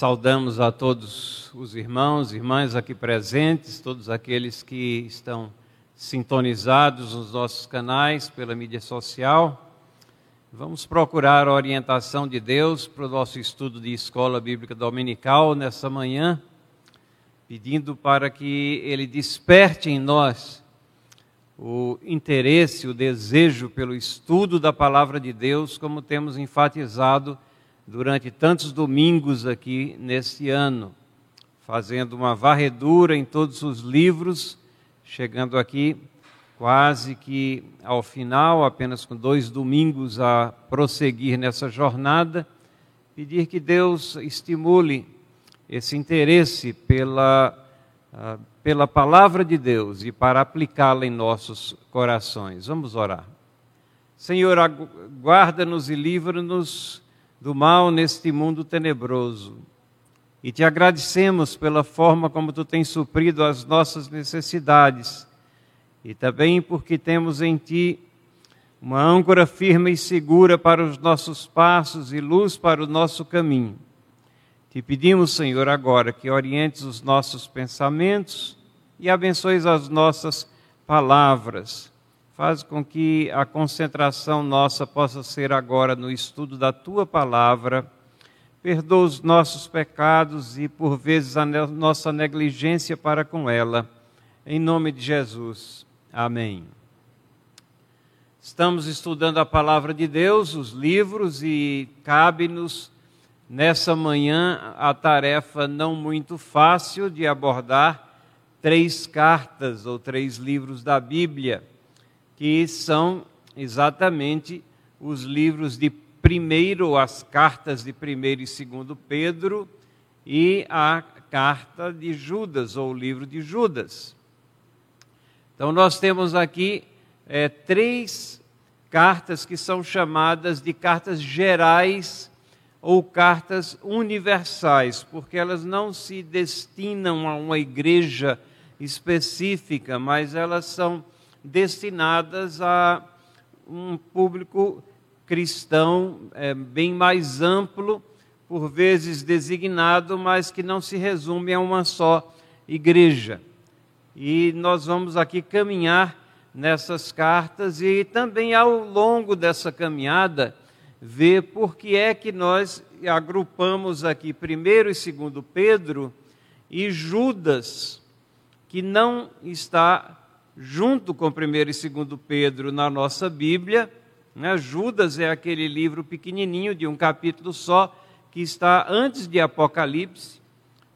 Saudamos a todos os irmãos irmãs aqui presentes, todos aqueles que estão sintonizados nos nossos canais pela mídia social. Vamos procurar a orientação de Deus para o nosso estudo de escola bíblica dominical nessa manhã, pedindo para que Ele desperte em nós o interesse, o desejo pelo estudo da palavra de Deus, como temos enfatizado durante tantos domingos aqui neste ano, fazendo uma varredura em todos os livros, chegando aqui quase que ao final, apenas com dois domingos a prosseguir nessa jornada, pedir que Deus estimule esse interesse pela, uh, pela palavra de Deus e para aplicá-la em nossos corações. Vamos orar. Senhor, guarda-nos e livra-nos do mal neste mundo tenebroso. E te agradecemos pela forma como tu tens suprido as nossas necessidades e também porque temos em ti uma âncora firme e segura para os nossos passos e luz para o nosso caminho. Te pedimos, Senhor, agora que orientes os nossos pensamentos e abençoes as nossas palavras Faz com que a concentração nossa possa ser agora no estudo da tua palavra. Perdoa os nossos pecados e, por vezes, a nossa negligência para com ela. Em nome de Jesus. Amém. Estamos estudando a palavra de Deus, os livros, e cabe-nos nessa manhã a tarefa não muito fácil de abordar três cartas ou três livros da Bíblia que são exatamente os livros de primeiro, as cartas de primeiro e segundo Pedro e a carta de Judas, ou o livro de Judas. Então nós temos aqui é, três cartas que são chamadas de cartas gerais ou cartas universais, porque elas não se destinam a uma igreja específica, mas elas são destinadas a um público cristão é, bem mais amplo, por vezes designado, mas que não se resume a uma só igreja. E nós vamos aqui caminhar nessas cartas e também ao longo dessa caminhada ver por que é que nós agrupamos aqui primeiro e segundo Pedro e Judas, que não está junto com 1 e 2 Pedro na nossa Bíblia. Né? Judas é aquele livro pequenininho de um capítulo só que está antes de Apocalipse,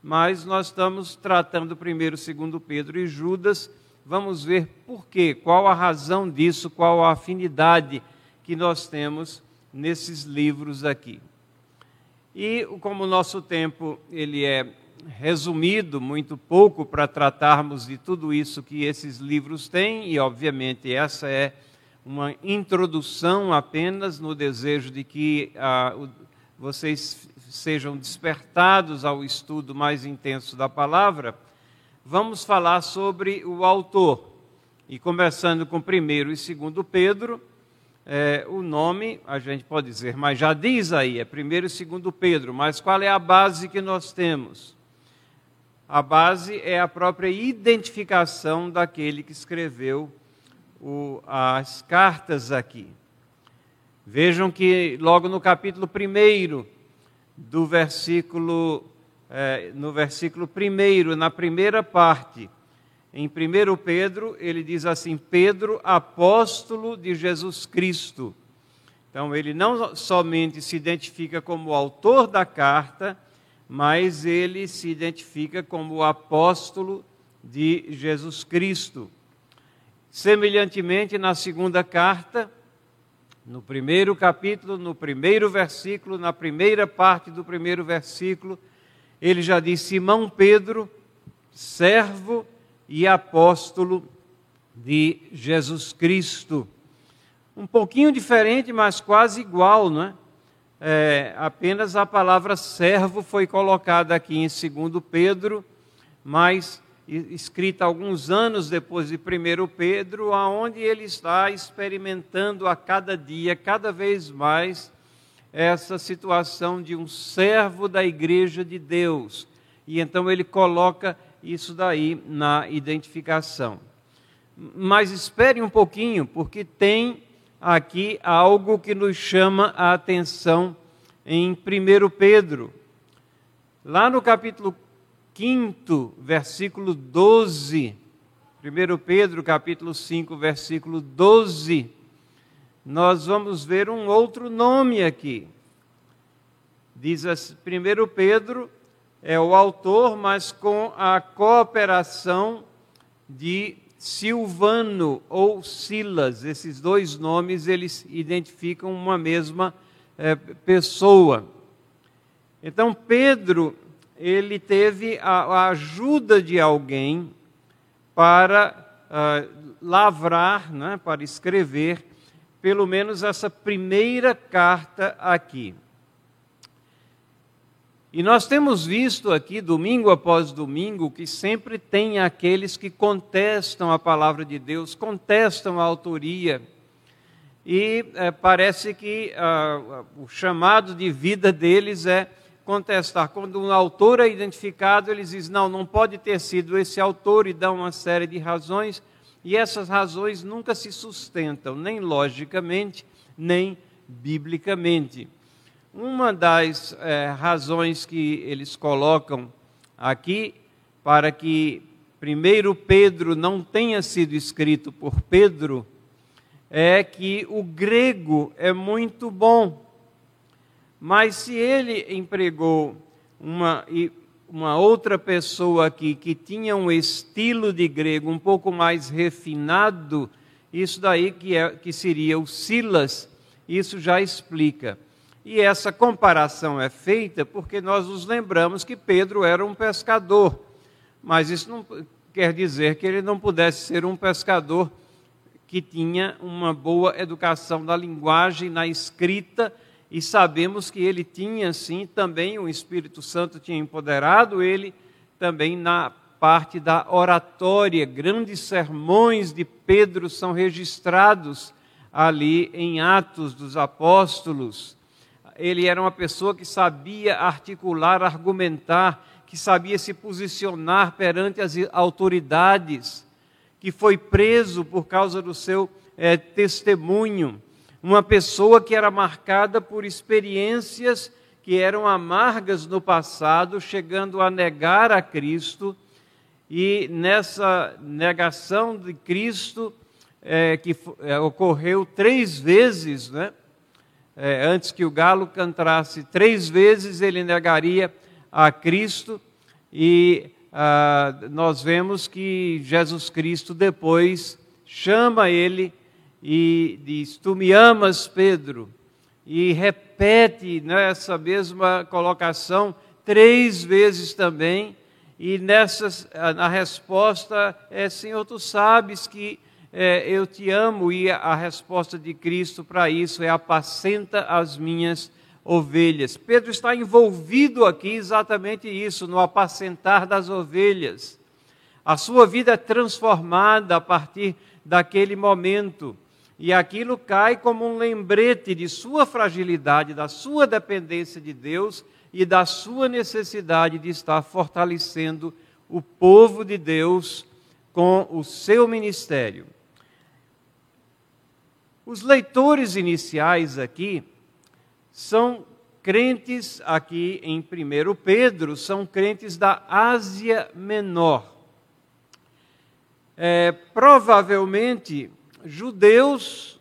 mas nós estamos tratando 1 e 2 Pedro e Judas. Vamos ver por quê, qual a razão disso, qual a afinidade que nós temos nesses livros aqui. E como o nosso tempo ele é resumido, muito pouco para tratarmos de tudo isso que esses livros têm, e obviamente essa é uma introdução apenas no desejo de que ah, vocês sejam despertados ao estudo mais intenso da palavra. Vamos falar sobre o autor. E começando com primeiro e segundo Pedro, é, o nome a gente pode dizer, mas já diz aí, é primeiro e segundo Pedro, mas qual é a base que nós temos? A base é a própria identificação daquele que escreveu o, as cartas aqui. Vejam que logo no capítulo 1 do versículo, é, no versículo 1, na primeira parte, em 1 Pedro, ele diz assim: Pedro, apóstolo de Jesus Cristo. Então, ele não somente se identifica como autor da carta, mas ele se identifica como apóstolo de Jesus Cristo. Semelhantemente, na segunda carta, no primeiro capítulo, no primeiro versículo, na primeira parte do primeiro versículo, ele já diz: Simão Pedro, servo e apóstolo de Jesus Cristo. Um pouquinho diferente, mas quase igual, não é? É, apenas a palavra servo foi colocada aqui em 2 Pedro, mas escrita alguns anos depois de 1 Pedro, aonde ele está experimentando a cada dia, cada vez mais, essa situação de um servo da igreja de Deus. E então ele coloca isso daí na identificação. Mas espere um pouquinho, porque tem aqui algo que nos chama a atenção em 1 Pedro. Lá no capítulo 5, versículo 12, 1 Pedro capítulo 5, versículo 12, nós vamos ver um outro nome aqui. Diz assim, 1 Pedro é o autor, mas com a cooperação de Silvano ou Silas. Esses dois nomes eles identificam uma mesma é, pessoa. Então Pedro ele teve a, a ajuda de alguém para uh, lavrar, né, para escrever pelo menos essa primeira carta aqui. E nós temos visto aqui, domingo após domingo, que sempre tem aqueles que contestam a palavra de Deus, contestam a autoria. E é, parece que ah, o chamado de vida deles é contestar. Quando um autor é identificado, eles dizem: não, não pode ter sido esse autor, e dão uma série de razões, e essas razões nunca se sustentam, nem logicamente, nem biblicamente. Uma das é, razões que eles colocam aqui para que primeiro Pedro não tenha sido escrito por Pedro é que o grego é muito bom. Mas se ele empregou uma, uma outra pessoa aqui que tinha um estilo de grego um pouco mais refinado, isso daí que, é, que seria o Silas, isso já explica. E essa comparação é feita porque nós nos lembramos que Pedro era um pescador, mas isso não quer dizer que ele não pudesse ser um pescador que tinha uma boa educação da linguagem, na escrita, e sabemos que ele tinha, sim, também o Espírito Santo tinha empoderado ele também na parte da oratória. Grandes sermões de Pedro são registrados ali em Atos dos Apóstolos ele era uma pessoa que sabia articular, argumentar, que sabia se posicionar perante as autoridades, que foi preso por causa do seu é, testemunho. Uma pessoa que era marcada por experiências que eram amargas no passado, chegando a negar a Cristo, e nessa negação de Cristo, é, que é, ocorreu três vezes, né? É, antes que o galo cantasse três vezes, ele negaria a Cristo, e ah, nós vemos que Jesus Cristo depois chama ele e diz: Tu me amas, Pedro? E repete nessa mesma colocação três vezes também, e nessa, a resposta é: Senhor, tu sabes que é, eu te amo, e a resposta de Cristo para isso é apacenta as minhas ovelhas. Pedro está envolvido aqui exatamente isso, no apacentar das ovelhas. A sua vida é transformada a partir daquele momento. E aquilo cai como um lembrete de sua fragilidade, da sua dependência de Deus e da sua necessidade de estar fortalecendo o povo de Deus com o seu ministério. Os leitores iniciais aqui são crentes aqui em 1 Pedro, são crentes da Ásia Menor. É, provavelmente judeus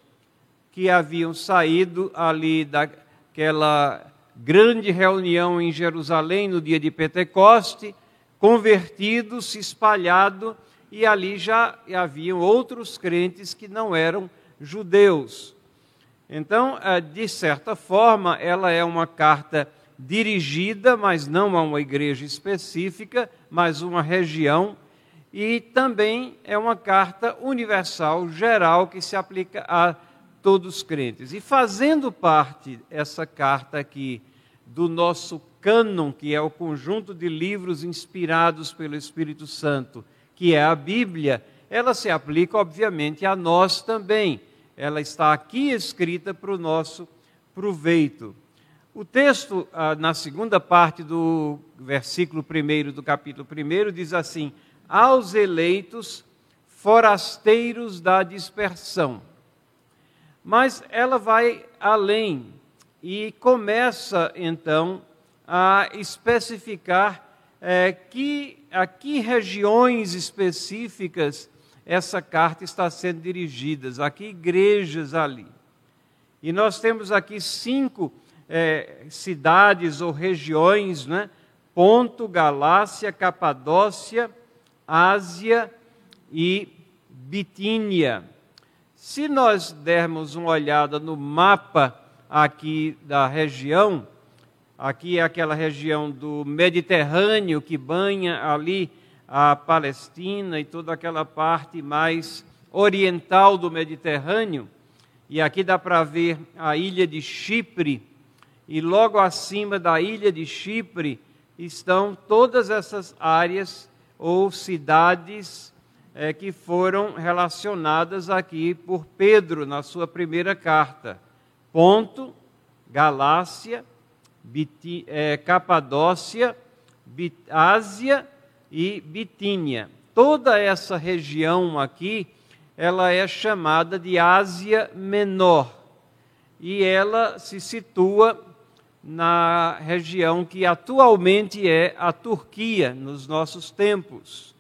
que haviam saído ali daquela grande reunião em Jerusalém no dia de Pentecoste, convertidos, espalhado, e ali já haviam outros crentes que não eram judeus. Então, eh, de certa forma, ela é uma carta dirigida, mas não a uma igreja específica, mas uma região, e também é uma carta universal, geral, que se aplica a todos os crentes. E fazendo parte essa carta aqui do nosso cânon, que é o conjunto de livros inspirados pelo Espírito Santo, que é a Bíblia, ela se aplica, obviamente, a nós também ela está aqui escrita para o nosso proveito. O texto, ah, na segunda parte do versículo 1 do capítulo 1, diz assim: Aos eleitos, forasteiros da dispersão. Mas ela vai além e começa então a especificar é, que, a que regiões específicas essa carta está sendo dirigida, a que igrejas ali. E nós temos aqui cinco é, cidades ou regiões, né? Ponto, Galácia, Capadócia, Ásia e Bitínia. Se nós dermos uma olhada no mapa aqui da região, aqui é aquela região do Mediterrâneo que banha ali a Palestina e toda aquela parte mais oriental do Mediterrâneo. E aqui dá para ver a ilha de Chipre, e logo acima da ilha de Chipre estão todas essas áreas ou cidades é, que foram relacionadas aqui por Pedro na sua primeira carta. Ponto, Galácia, Biti, é, Capadócia, Bit, Ásia e Bitínia. Toda essa região aqui, ela é chamada de Ásia Menor. E ela se situa na região que atualmente é a Turquia, nos nossos tempos.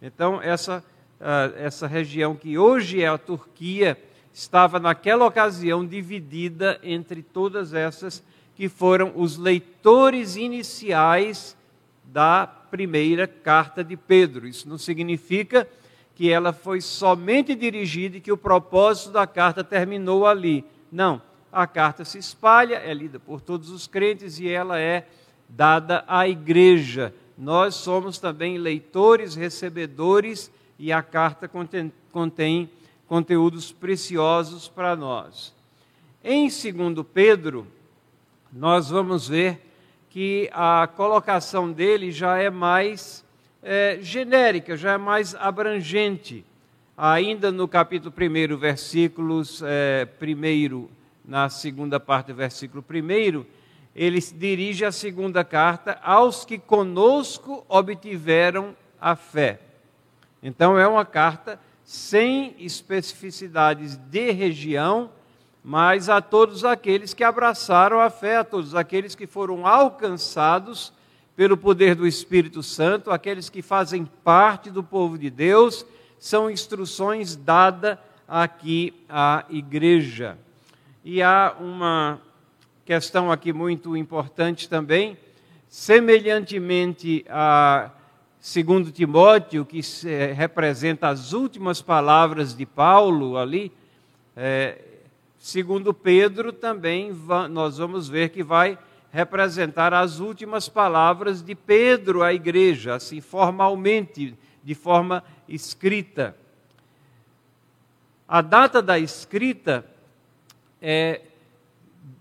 Então, essa ah, essa região que hoje é a Turquia, estava naquela ocasião dividida entre todas essas que foram os leitores iniciais da primeira carta de Pedro. Isso não significa que ela foi somente dirigida e que o propósito da carta terminou ali. Não, a carta se espalha, é lida por todos os crentes e ela é dada à igreja. Nós somos também leitores, recebedores e a carta contém, contém conteúdos preciosos para nós. Em 2 Pedro, nós vamos ver que a colocação dele já é mais é, genérica, já é mais abrangente. Ainda no capítulo 1, versículos é, 1, na segunda parte do versículo 1, ele dirige a segunda carta aos que conosco obtiveram a fé. Então, é uma carta sem especificidades de região, mas a todos aqueles que abraçaram a fé, a todos aqueles que foram alcançados pelo poder do Espírito Santo, aqueles que fazem parte do povo de Deus, são instruções dadas aqui à igreja. E há uma questão aqui muito importante também, semelhantemente a segundo Timóteo, que representa as últimas palavras de Paulo ali, é, segundo Pedro também nós vamos ver que vai representar as últimas palavras de Pedro à igreja, assim formalmente, de forma escrita. A data da escrita é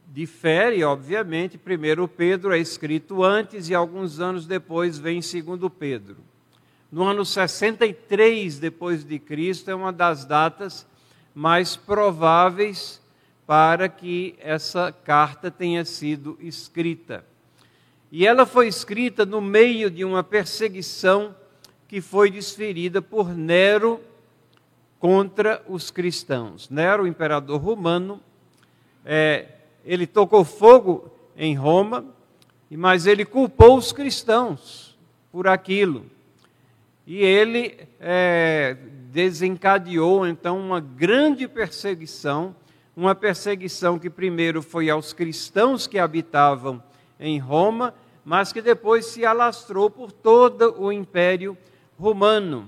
Difere, obviamente, primeiro Pedro é escrito antes e alguns anos depois vem segundo Pedro. No ano 63 depois de Cristo é uma das datas mais prováveis para que essa carta tenha sido escrita. E ela foi escrita no meio de uma perseguição que foi desferida por Nero contra os cristãos. Nero, o imperador romano, é, ele tocou fogo em Roma, mas ele culpou os cristãos por aquilo. E ele é, desencadeou então uma grande perseguição, uma perseguição que primeiro foi aos cristãos que habitavam em Roma, mas que depois se alastrou por todo o Império Romano.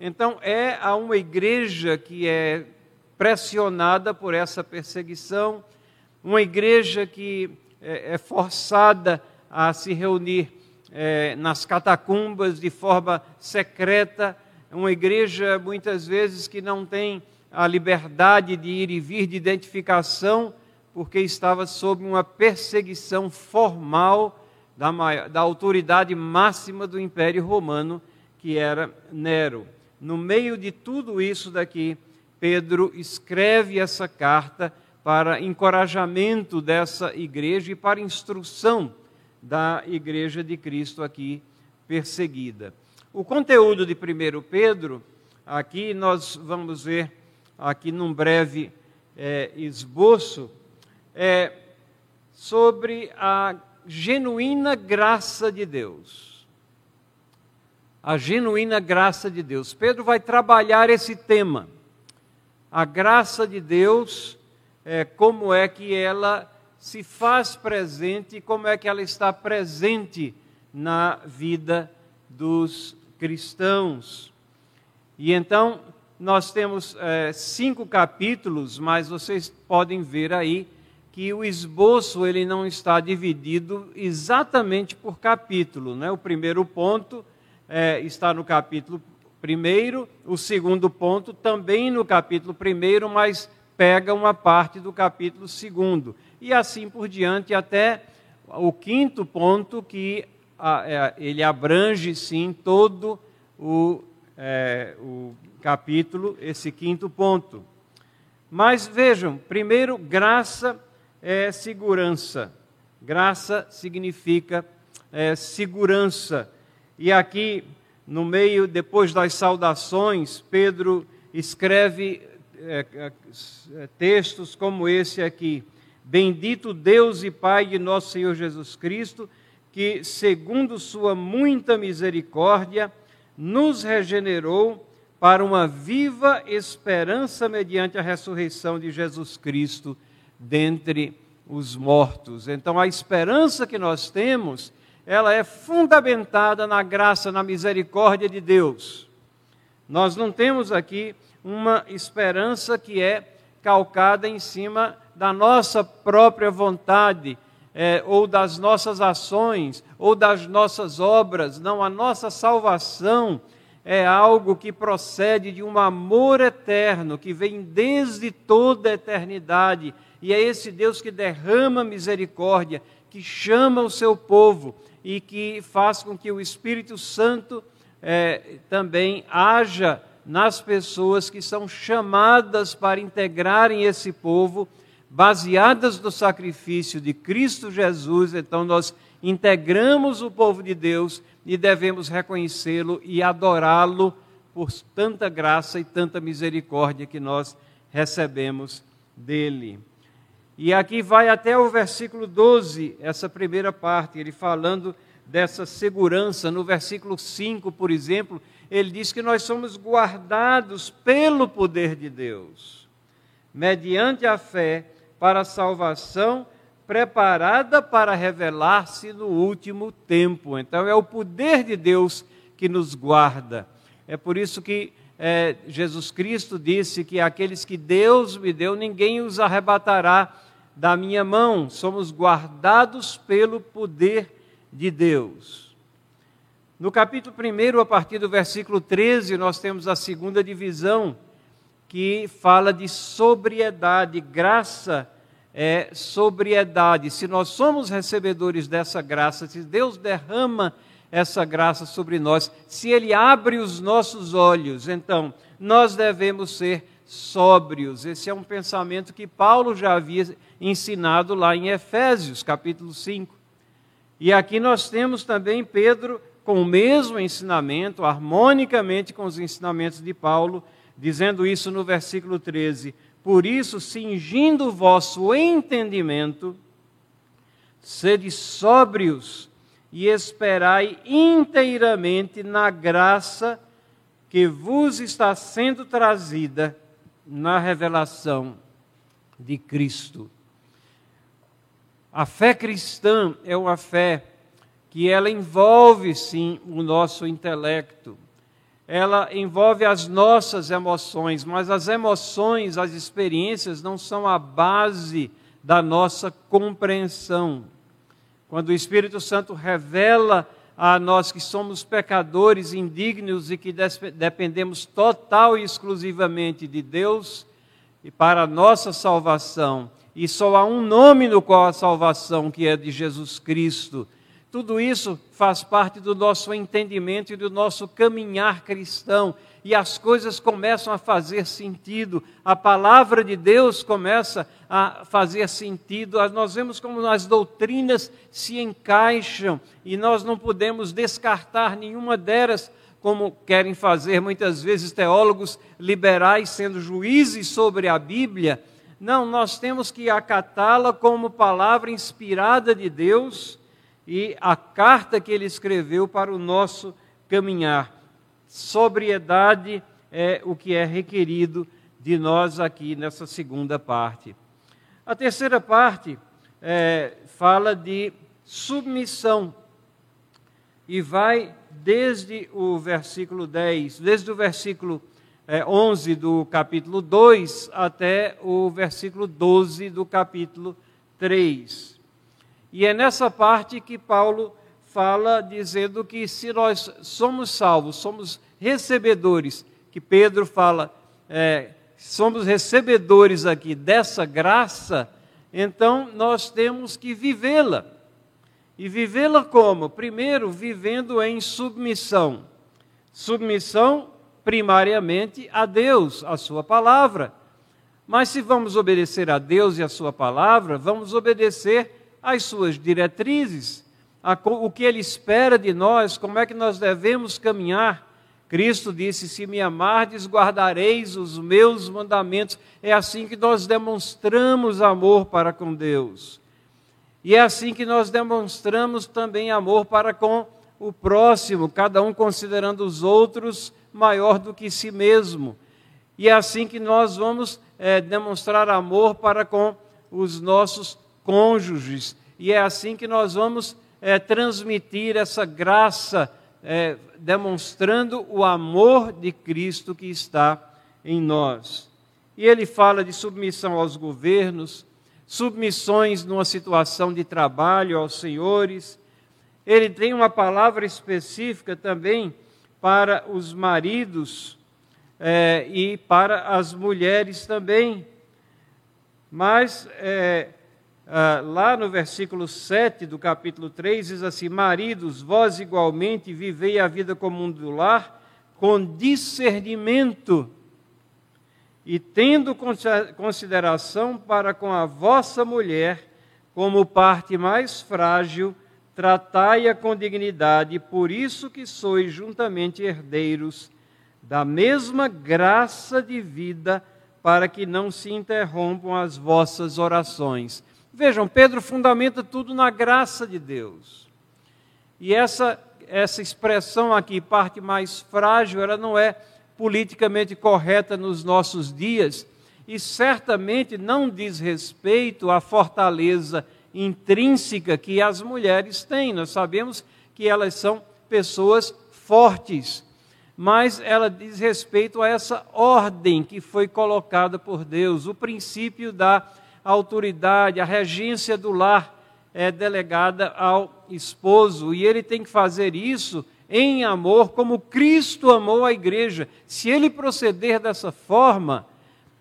Então é a uma igreja que é pressionada por essa perseguição, uma igreja que é, é forçada a se reunir é, nas catacumbas de forma secreta, uma igreja muitas vezes que não tem a liberdade de ir e vir de identificação, porque estava sob uma perseguição formal da, maior, da autoridade máxima do Império Romano, que era Nero. No meio de tudo isso daqui, Pedro escreve essa carta para encorajamento dessa igreja e para instrução da igreja de Cristo aqui perseguida. O conteúdo de 1 Pedro, aqui nós vamos ver, aqui num breve é, esboço, é sobre a genuína graça de Deus. A genuína graça de Deus. Pedro vai trabalhar esse tema. A graça de Deus, é, como é que ela se faz presente, como é que ela está presente na vida dos cristãos. E então, nós temos é, cinco capítulos, mas vocês podem ver aí que o esboço ele não está dividido exatamente por capítulo. Né? O primeiro ponto é, está no capítulo primeiro, o segundo ponto também no capítulo primeiro, mas pega uma parte do capítulo segundo. E assim por diante até o quinto ponto, que a, é, ele abrange sim todo o, é, o capítulo, esse quinto ponto. Mas vejam, primeiro, graça é segurança. Graça significa é, segurança. E aqui, no meio, depois das saudações, Pedro escreve é, é, textos como esse aqui. Bendito Deus e Pai de nosso Senhor Jesus Cristo, que, segundo Sua muita misericórdia, nos regenerou para uma viva esperança mediante a ressurreição de Jesus Cristo dentre os mortos. Então, a esperança que nós temos, ela é fundamentada na graça, na misericórdia de Deus. Nós não temos aqui uma esperança que é calcada em cima da nossa própria vontade, é, ou das nossas ações, ou das nossas obras. Não, a nossa salvação é algo que procede de um amor eterno, que vem desde toda a eternidade e é esse Deus que derrama misericórdia, que chama o seu povo e que faz com que o Espírito Santo é, também haja nas pessoas que são chamadas para integrarem esse povo, baseadas no sacrifício de Cristo Jesus. Então, nós integramos o povo de Deus e devemos reconhecê-lo e adorá-lo por tanta graça e tanta misericórdia que nós recebemos dele. E aqui vai até o versículo 12, essa primeira parte, ele falando dessa segurança. No versículo 5, por exemplo, ele diz que nós somos guardados pelo poder de Deus, mediante a fé para a salvação preparada para revelar-se no último tempo. Então é o poder de Deus que nos guarda. É por isso que é, Jesus Cristo disse que aqueles que Deus me deu, ninguém os arrebatará da minha mão, somos guardados pelo poder de Deus. No capítulo 1, a partir do versículo 13, nós temos a segunda divisão, que fala de sobriedade, graça é sobriedade. Se nós somos recebedores dessa graça, se Deus derrama essa graça sobre nós, se Ele abre os nossos olhos, então nós devemos ser sóbrios. Esse é um pensamento que Paulo já havia ensinado lá em Efésios, capítulo 5. E aqui nós temos também Pedro com o mesmo ensinamento, harmonicamente com os ensinamentos de Paulo, dizendo isso no versículo 13: Por isso, cingindo o vosso entendimento, sede sóbrios e esperai inteiramente na graça que vos está sendo trazida na revelação de Cristo. A fé cristã é uma fé que ela envolve sim o nosso intelecto. Ela envolve as nossas emoções, mas as emoções, as experiências não são a base da nossa compreensão. Quando o Espírito Santo revela a nós que somos pecadores indignos e que dependemos total e exclusivamente de Deus e para a nossa salvação. E só há um nome no qual a salvação, que é de Jesus Cristo. Tudo isso faz parte do nosso entendimento e do nosso caminhar cristão. E as coisas começam a fazer sentido, a palavra de Deus começa a fazer sentido. Nós vemos como as doutrinas se encaixam e nós não podemos descartar nenhuma delas, como querem fazer muitas vezes teólogos liberais, sendo juízes sobre a Bíblia. Não, nós temos que acatá-la como palavra inspirada de Deus e a carta que ele escreveu para o nosso caminhar. Sobriedade é o que é requerido de nós aqui nessa segunda parte. A terceira parte é, fala de submissão e vai desde o versículo 10, desde o versículo é, 11 do capítulo 2 até o versículo 12 do capítulo 3. E é nessa parte que Paulo fala dizendo que se nós somos salvos, somos recebedores, que Pedro fala, é, somos recebedores aqui dessa graça, então nós temos que vivê-la. E vivê-la como? Primeiro, vivendo em submissão. Submissão primariamente a Deus, a Sua palavra. Mas se vamos obedecer a Deus e a Sua palavra, vamos obedecer as suas diretrizes, a, o que ele espera de nós, como é que nós devemos caminhar. Cristo disse: Se me amardes, guardareis os meus mandamentos. É assim que nós demonstramos amor para com Deus. E é assim que nós demonstramos também amor para com o próximo, cada um considerando os outros maior do que si mesmo. E é assim que nós vamos é, demonstrar amor para com os nossos cônjuges. E é assim que nós vamos é, transmitir essa graça, é, demonstrando o amor de Cristo que está em nós. E ele fala de submissão aos governos, submissões numa situação de trabalho aos senhores. Ele tem uma palavra específica também para os maridos é, e para as mulheres também. Mas é, ah, lá no versículo 7 do capítulo 3, diz assim: Maridos, vós igualmente vivei a vida comum do lar com discernimento e tendo consideração para com a vossa mulher como parte mais frágil, tratai-a com dignidade, por isso que sois juntamente herdeiros da mesma graça de vida, para que não se interrompam as vossas orações. Vejam, Pedro fundamenta tudo na graça de Deus. E essa, essa expressão aqui, parte mais frágil, ela não é politicamente correta nos nossos dias e certamente não diz respeito à fortaleza intrínseca que as mulheres têm. Nós sabemos que elas são pessoas fortes, mas ela diz respeito a essa ordem que foi colocada por Deus, o princípio da a autoridade, a regência do lar é delegada ao esposo e ele tem que fazer isso em amor, como Cristo amou a igreja. Se ele proceder dessa forma,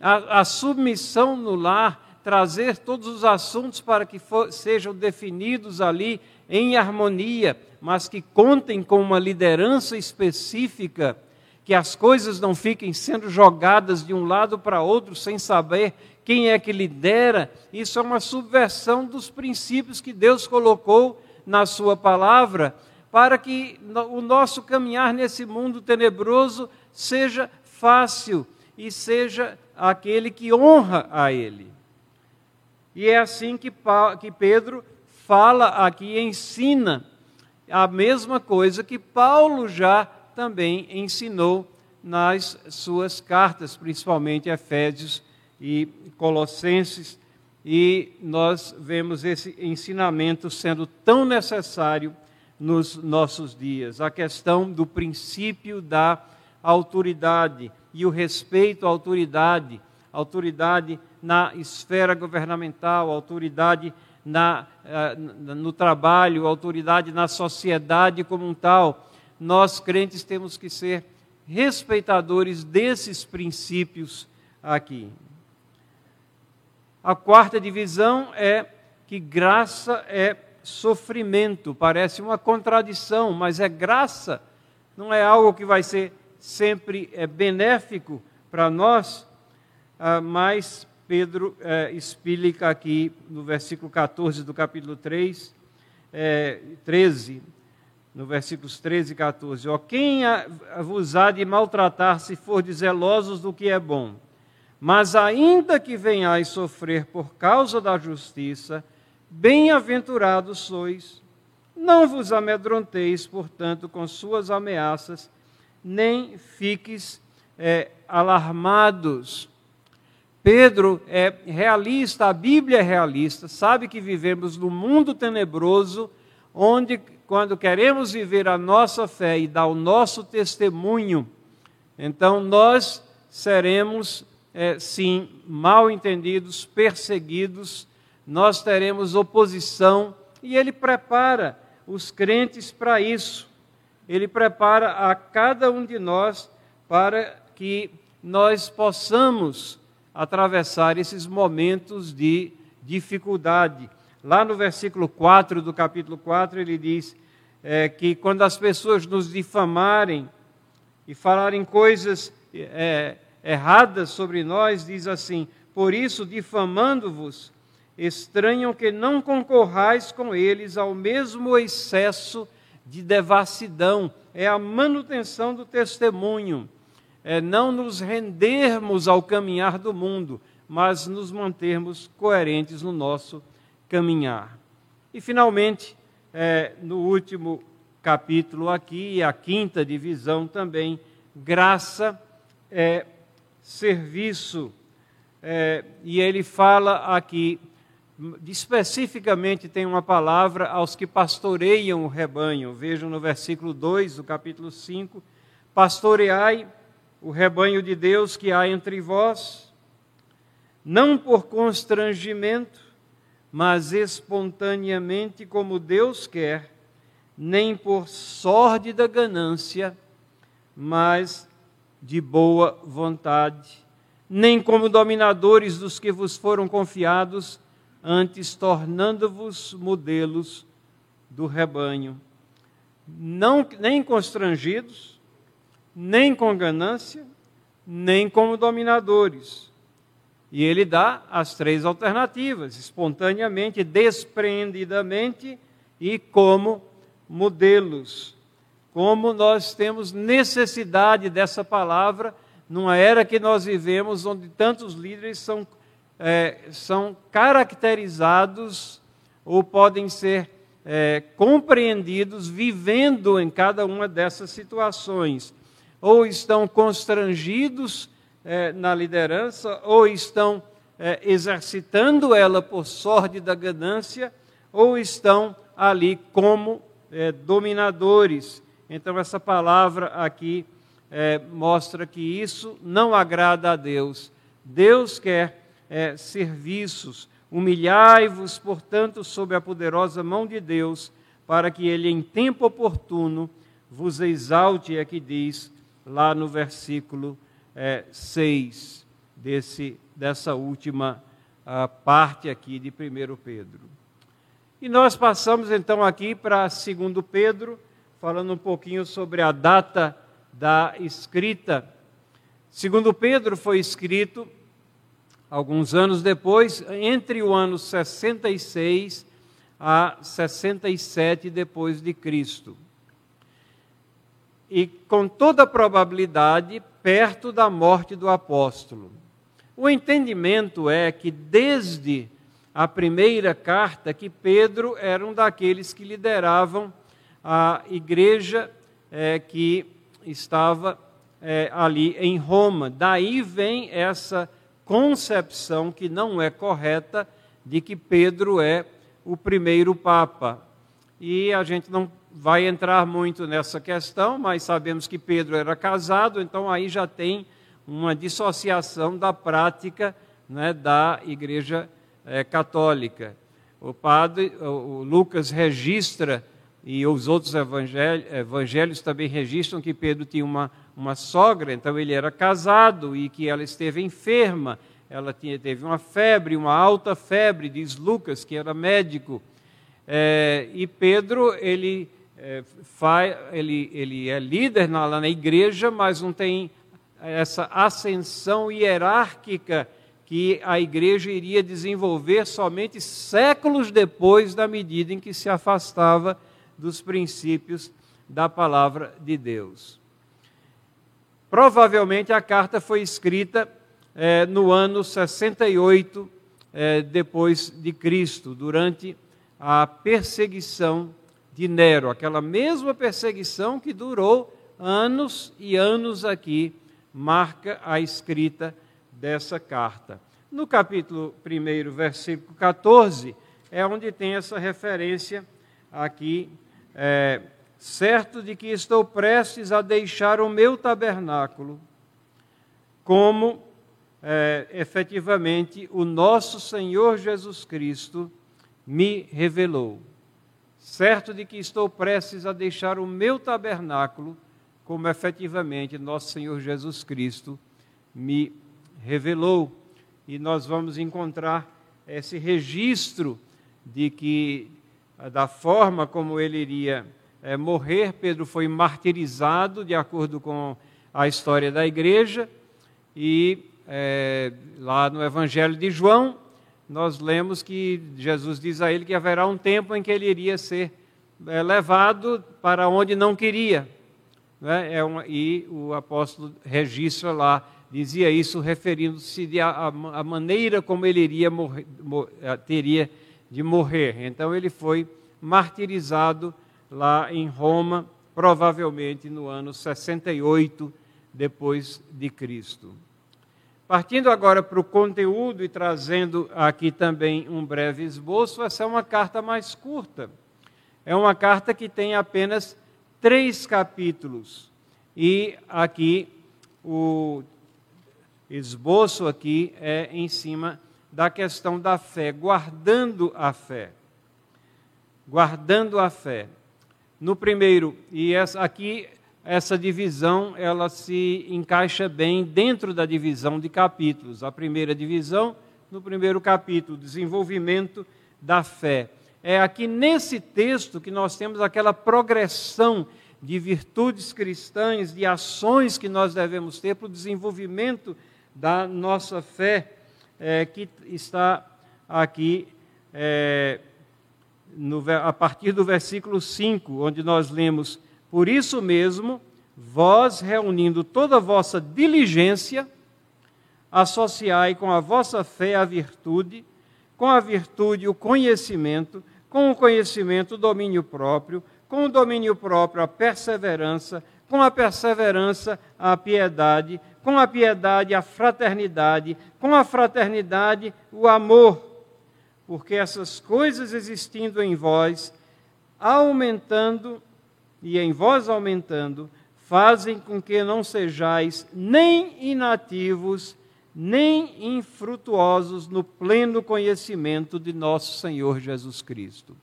a, a submissão no lar, trazer todos os assuntos para que for, sejam definidos ali em harmonia, mas que contem com uma liderança específica, que as coisas não fiquem sendo jogadas de um lado para outro sem saber quem é que lidera, isso é uma subversão dos princípios que Deus colocou na Sua palavra, para que o nosso caminhar nesse mundo tenebroso seja fácil e seja aquele que honra a Ele. E é assim que, que Pedro fala aqui, ensina a mesma coisa que Paulo já também ensinou nas suas cartas, principalmente Efésios e Colossenses, e nós vemos esse ensinamento sendo tão necessário nos nossos dias. A questão do princípio da autoridade e o respeito à autoridade, autoridade na esfera governamental, autoridade na, eh, no trabalho, autoridade na sociedade como um tal. Nós, crentes, temos que ser respeitadores desses princípios aqui. A quarta divisão é que graça é sofrimento. Parece uma contradição, mas é graça. Não é algo que vai ser sempre é, benéfico para nós, ah, mas Pedro é, explica aqui no versículo 14 do capítulo 3, é, 13, no versículos 13 e 14: Ó, quem vos há de maltratar se for zelosos do que é bom? Mas ainda que venhais sofrer por causa da justiça, bem-aventurados sois. Não vos amedronteis, portanto, com suas ameaças, nem fiques é, alarmados. Pedro é realista, a Bíblia é realista, sabe que vivemos num mundo tenebroso, onde, quando queremos viver a nossa fé e dar o nosso testemunho, então nós seremos, é, sim, mal entendidos, perseguidos, nós teremos oposição, e ele prepara os crentes para isso. Ele prepara a cada um de nós para que nós possamos atravessar esses momentos de dificuldade. Lá no versículo 4 do capítulo 4, ele diz é, que quando as pessoas nos difamarem e falarem coisas é, erradas sobre nós, diz assim: Por isso, difamando-vos, estranham que não concorrais com eles ao mesmo excesso de devassidão, é a manutenção do testemunho, é não nos rendermos ao caminhar do mundo, mas nos mantermos coerentes no nosso caminhar. E, finalmente, é, no último capítulo aqui, a quinta divisão também, graça é serviço. É, e ele fala aqui especificamente tem uma palavra aos que pastoreiam o rebanho. Vejam no versículo 2 do capítulo 5: Pastoreai o rebanho de Deus que há entre vós, não por constrangimento, mas espontaneamente, como Deus quer, nem por sórdida ganância, mas de boa vontade, nem como dominadores dos que vos foram confiados, antes tornando-vos modelos do rebanho, não, nem constrangidos, nem com ganância, nem como dominadores. E ele dá as três alternativas: espontaneamente, despreendidamente e como modelos. Como nós temos necessidade dessa palavra numa era que nós vivemos, onde tantos líderes são é, são caracterizados ou podem ser é, compreendidos vivendo em cada uma dessas situações. Ou estão constrangidos é, na liderança, ou estão é, exercitando ela por sorte da ganância, ou estão ali como é, dominadores. Então, essa palavra aqui é, mostra que isso não agrada a Deus. Deus quer é, serviços. Humilhai-vos, portanto, sob a poderosa mão de Deus, para que ele, em tempo oportuno, vos exalte, é que diz lá no versículo é, 6 desse, dessa última a, parte aqui de 1 Pedro. E nós passamos então aqui para 2 Pedro, falando um pouquinho sobre a data da escrita. Segundo Pedro foi escrito alguns anos depois, entre o ano 66 a 67 depois de Cristo. E com toda probabilidade, perto da morte do apóstolo. O entendimento é que desde a primeira carta que Pedro era um daqueles que lideravam a igreja é, que estava é, ali em Roma. Daí vem essa concepção que não é correta de que Pedro é o primeiro Papa. E a gente não vai entrar muito nessa questão, mas sabemos que Pedro era casado, então aí já tem uma dissociação da prática né, da Igreja é, Católica. O padre, o Lucas registra e os outros evangelhos, evangelhos também registram que Pedro tinha uma uma sogra, então ele era casado e que ela esteve enferma. Ela tinha, teve uma febre, uma alta febre, diz Lucas, que era médico. é, e Pedro, ele, é, faz, ele, ele é líder na, lá na igreja, mas não tem essa ascensão hierárquica que a igreja iria desenvolver somente séculos depois, da medida em que se afastava dos princípios da palavra de Deus. Provavelmente a carta foi escrita é, no ano 68 é, depois de Cristo, durante a perseguição de Nero, aquela mesma perseguição que durou anos e anos aqui, marca a escrita dessa carta. No capítulo 1, versículo 14, é onde tem essa referência aqui, é, certo de que estou prestes a deixar o meu tabernáculo, como é, efetivamente o nosso Senhor Jesus Cristo me revelou. Certo de que estou prestes a deixar o meu tabernáculo, como efetivamente nosso Senhor Jesus Cristo me revelou. E nós vamos encontrar esse registro de que, da forma como ele iria é, morrer, Pedro foi martirizado, de acordo com a história da igreja, e é, lá no Evangelho de João, nós lemos que Jesus diz a ele que haverá um tempo em que ele iria ser é, levado para onde não queria. Né? É uma, e o apóstolo registra lá, dizia isso referindo-se à maneira como ele iria morrer, é, teria de morrer. Então ele foi martirizado lá em Roma, provavelmente no ano 68 depois de Cristo. Partindo agora para o conteúdo e trazendo aqui também um breve esboço, essa é uma carta mais curta. É uma carta que tem apenas três capítulos. E aqui o esboço aqui é em cima da questão da fé, guardando a fé. Guardando a fé. No primeiro, e essa, aqui essa divisão ela se encaixa bem dentro da divisão de capítulos. A primeira divisão, no primeiro capítulo, desenvolvimento da fé. É aqui nesse texto que nós temos aquela progressão de virtudes cristãs, de ações que nós devemos ter para o desenvolvimento da nossa fé, é, que está aqui é, no, a partir do versículo 5, onde nós lemos por isso mesmo, vós, reunindo toda a vossa diligência, associai com a vossa fé a virtude, com a virtude o conhecimento, com o conhecimento o domínio próprio, com o domínio próprio a perseverança, com a perseverança a piedade, com a piedade a fraternidade, com a fraternidade o amor, porque essas coisas existindo em vós, aumentando e em vós aumentando, fazem com que não sejais nem inativos, nem infrutuosos no pleno conhecimento de nosso Senhor Jesus Cristo.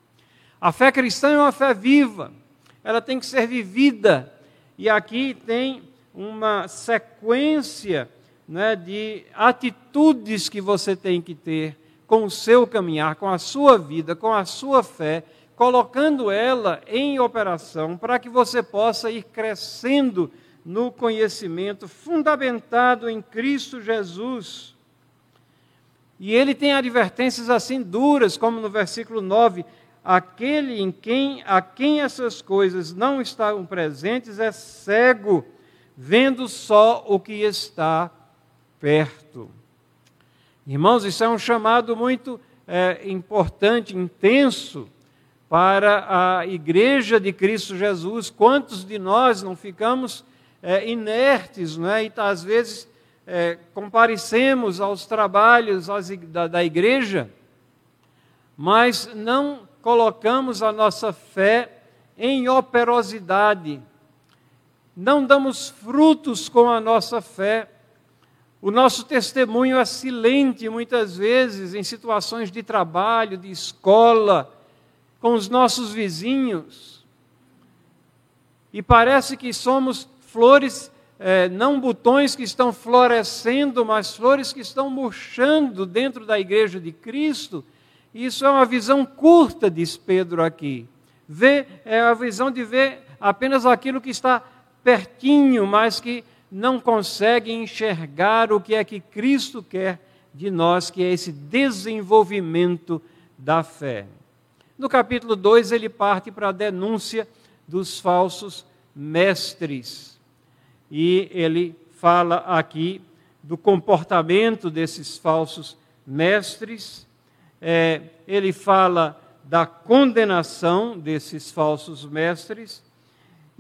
A fé cristã é uma fé viva, ela tem que ser vivida, e aqui tem uma sequência né, de atitudes que você tem que ter com o seu caminhar, com a sua vida, com a sua fé, colocando ela em operação para que você possa ir crescendo no conhecimento fundamentado em Cristo Jesus. E ele tem advertências assim duras, como no versículo 9: aquele em quem a quem essas coisas não estão presentes é cego, vendo só o que está perto. Irmãos, isso é um chamado muito é, importante, intenso, para a igreja de Cristo Jesus. Quantos de nós não ficamos é, inertes, né? e às vezes é, comparecemos aos trabalhos da, da igreja, mas não colocamos a nossa fé em operosidade, não damos frutos com a nossa fé. O nosso testemunho é silente muitas vezes em situações de trabalho, de escola, com os nossos vizinhos. E parece que somos flores, é, não botões que estão florescendo, mas flores que estão murchando dentro da igreja de Cristo. Isso é uma visão curta, diz Pedro aqui. Vê, é a visão de ver apenas aquilo que está pertinho, mas que não consegue enxergar o que é que Cristo quer de nós, que é esse desenvolvimento da fé. No capítulo 2, ele parte para a denúncia dos falsos mestres. E ele fala aqui do comportamento desses falsos mestres, é, ele fala da condenação desses falsos mestres,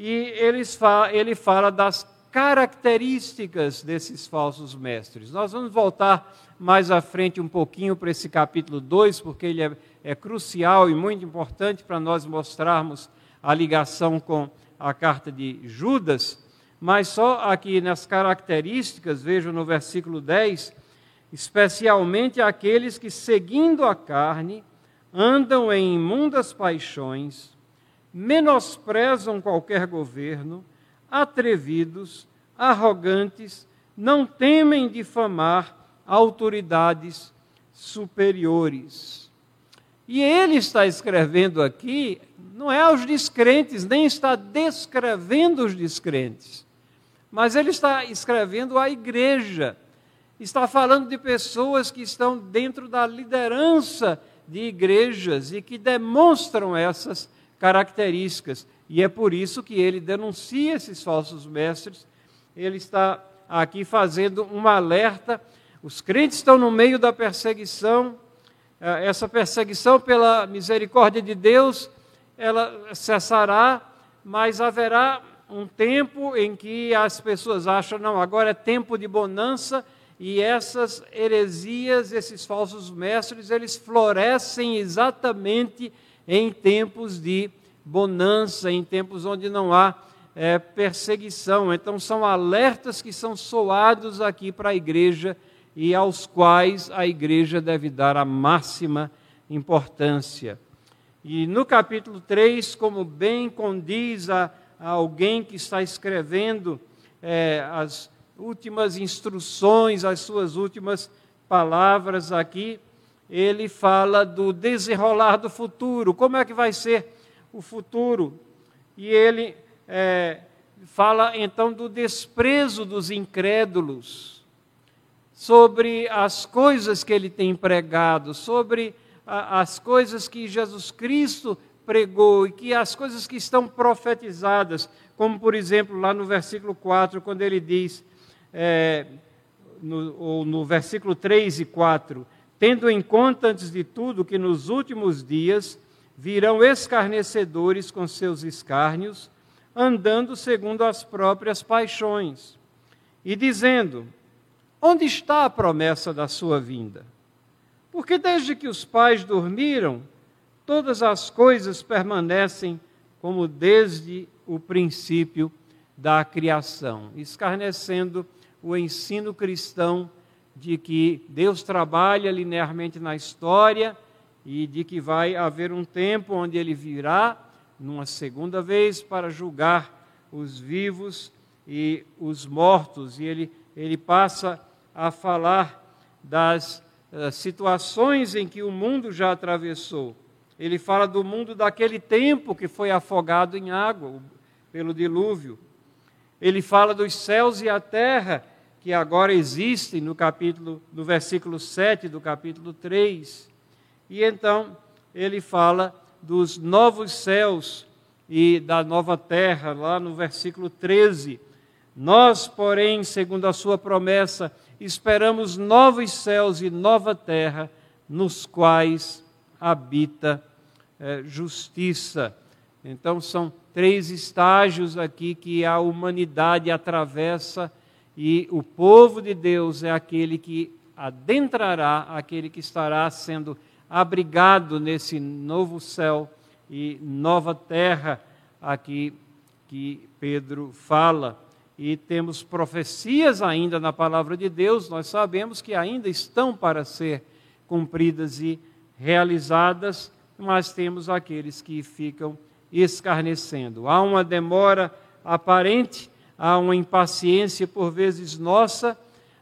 e ele fala, ele fala das características desses falsos mestres. Nós vamos voltar mais à frente um pouquinho para esse capítulo 2, porque ele é, é crucial e muito importante para nós mostrarmos a ligação com a carta de Judas, mas só aqui nas características, vejo no versículo 10, especialmente aqueles que, seguindo a carne, andam em imundas paixões, menosprezam qualquer governo, atrevidos, arrogantes, não temem difamar autoridades superiores. E ele está escrevendo aqui, não é aos descrentes, nem está descrevendo os descrentes, mas ele está escrevendo à igreja, está falando de pessoas que estão dentro da liderança de igrejas e que demonstram essas características. E é por isso que ele denuncia esses falsos mestres. Ele está aqui fazendo um alerta. Os crentes estão no meio da perseguição. É, essa perseguição, pela misericórdia de Deus, ela cessará, mas haverá um tempo em que as pessoas acham, não, agora é tempo de bonança e essas heresias, esses falsos mestres, eles florescem exatamente em tempos de bonança, em tempos onde não há é, perseguição. Então, são alertas que são soados aqui para a igreja e aos quais a igreja deve dar a máxima importância. E no capítulo 3, como bem condiz a, a alguém que está escrevendo é, as últimas instruções, as suas últimas palavras aqui, ele fala do desenrolar do futuro, como é que vai ser o futuro. E ele é, fala então do desprezo dos incrédulos, sobre as coisas que ele tem pregado, sobre a, as coisas que Jesus Cristo pregou e que as coisas que estão profetizadas, como por exemplo lá no versículo 4, quando ele diz: é, no, ou no versículo 3 e 4, tendo em conta, antes de tudo, que nos últimos dias virão escarnecedores com seus escárnios, andando segundo as próprias paixões, e dizendo: Onde está a promessa da sua vinda? Porque desde que os pais dormiram, todas as coisas permanecem como desde o princípio da criação, escarnecendo o ensino cristão de que Deus trabalha linearmente na história e de que vai haver um tempo onde ele virá numa segunda vez para julgar os vivos e os mortos. E ele, ele passa a falar das uh, situações em que o mundo já atravessou. Ele fala do mundo daquele tempo que foi afogado em água pelo dilúvio. Ele fala dos céus e a terra que agora existem no capítulo, no versículo 7 do capítulo 3. E então ele fala dos novos céus e da nova terra, lá no versículo 13. Nós, porém, segundo a sua promessa, esperamos novos céus e nova terra, nos quais habita é, justiça. Então, são três estágios aqui que a humanidade atravessa e o povo de Deus é aquele que adentrará, aquele que estará sendo abrigado nesse novo céu e nova terra aqui que Pedro fala. E temos profecias ainda na palavra de Deus, nós sabemos que ainda estão para ser cumpridas e realizadas, mas temos aqueles que ficam escarnecendo. Há uma demora aparente, há uma impaciência por vezes nossa,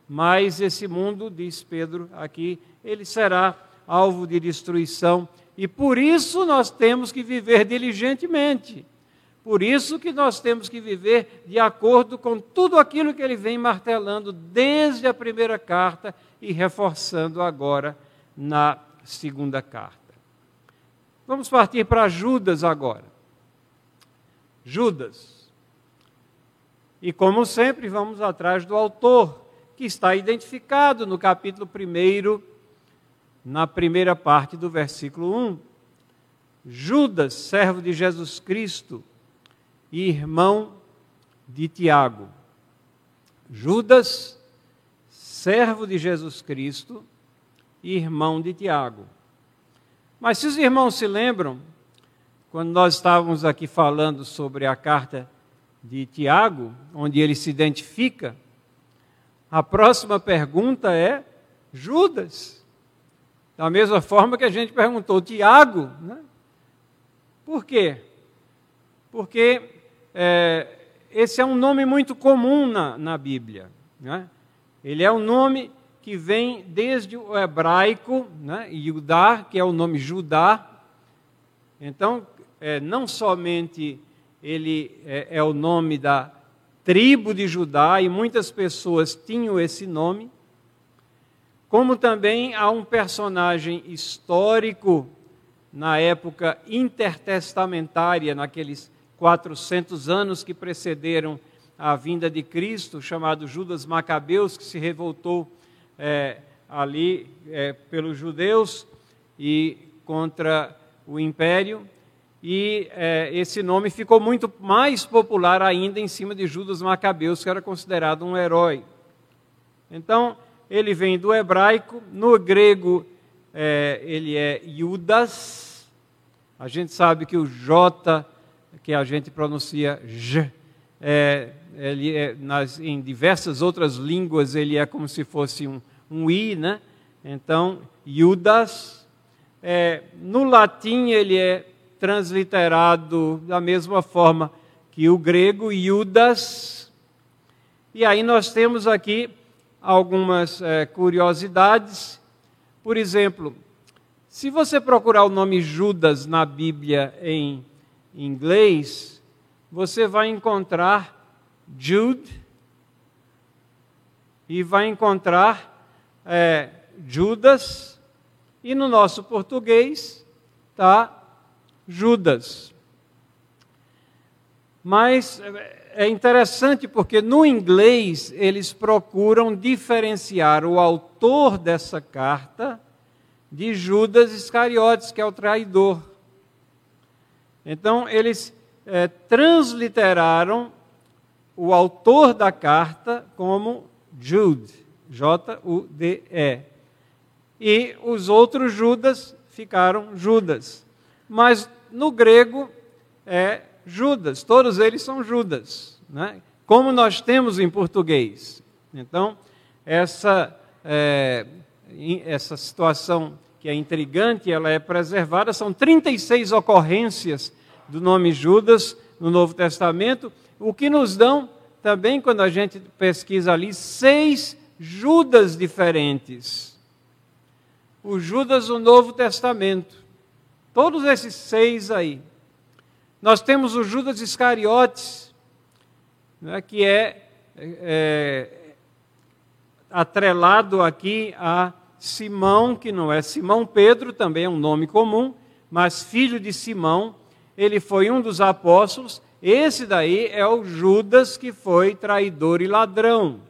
mas esse mundo, diz Pedro aqui, ele será alvo de destruição. E por isso nós temos que viver diligentemente. Por isso que nós temos que viver de acordo com tudo aquilo que ele vem martelando desde a primeira carta e reforçando agora na segunda carta. Vamos partir para Judas agora. Judas. E como sempre, vamos atrás do autor, que está identificado no capítulo 1, na primeira parte do versículo 1. Judas, servo de Jesus Cristo e irmão de Tiago. Judas, servo de Jesus Cristo e irmão de Tiago. Mas se os irmãos se lembram, quando nós estávamos aqui falando sobre a carta de Tiago, onde ele se identifica, a próxima pergunta é Judas. Da mesma forma que a gente perguntou Tiago, né? Por quê? Porque é, esse é um nome muito comum na, na Bíblia. Né? Ele é um nome que vem desde o hebraico, né, Judá, que é o nome Judá. Então, é, não somente ele é, é o nome da tribo de Judá, e muitas pessoas tinham esse nome, como também há um personagem histórico na época intertestamentária, naqueles 400 anos que precederam a vinda de Cristo, chamado Judas Macabeus, que se revoltou é, ali é, pelos judeus e contra o império. E é, esse nome ficou muito mais popular ainda em cima de Judas Macabeus, que era considerado um herói. Então, ele vem do hebraico, no grego é, ele é Judas. A gente sabe que o J, que a gente pronuncia J, é, ele é, nas, em diversas outras línguas ele é como se fosse um, um i, né? Então, Judas. É, no latim, ele é transliterado da mesma forma que o grego, Judas. E aí nós temos aqui algumas é, curiosidades. Por exemplo, se você procurar o nome Judas na Bíblia em inglês, você vai encontrar Jude e vai encontrar é, Judas, e no nosso português está Judas. Mas é interessante porque no inglês eles procuram diferenciar o autor dessa carta de Judas Iscariotes, que é o traidor. Então eles é, transliteraram o autor da carta como Jude. J-U-D-E. E os outros Judas ficaram Judas. Mas no grego é Judas, todos eles são Judas, né? como nós temos em português. Então, essa, é, essa situação que é intrigante, ela é preservada, são 36 ocorrências do nome Judas no Novo Testamento, o que nos dão também, quando a gente pesquisa ali, seis Judas diferentes. O Judas do Novo Testamento. Todos esses seis aí. Nós temos o Judas Iscariotes, né, que é, é atrelado aqui a Simão, que não é Simão Pedro, também é um nome comum, mas filho de Simão. Ele foi um dos apóstolos. Esse daí é o Judas que foi traidor e ladrão.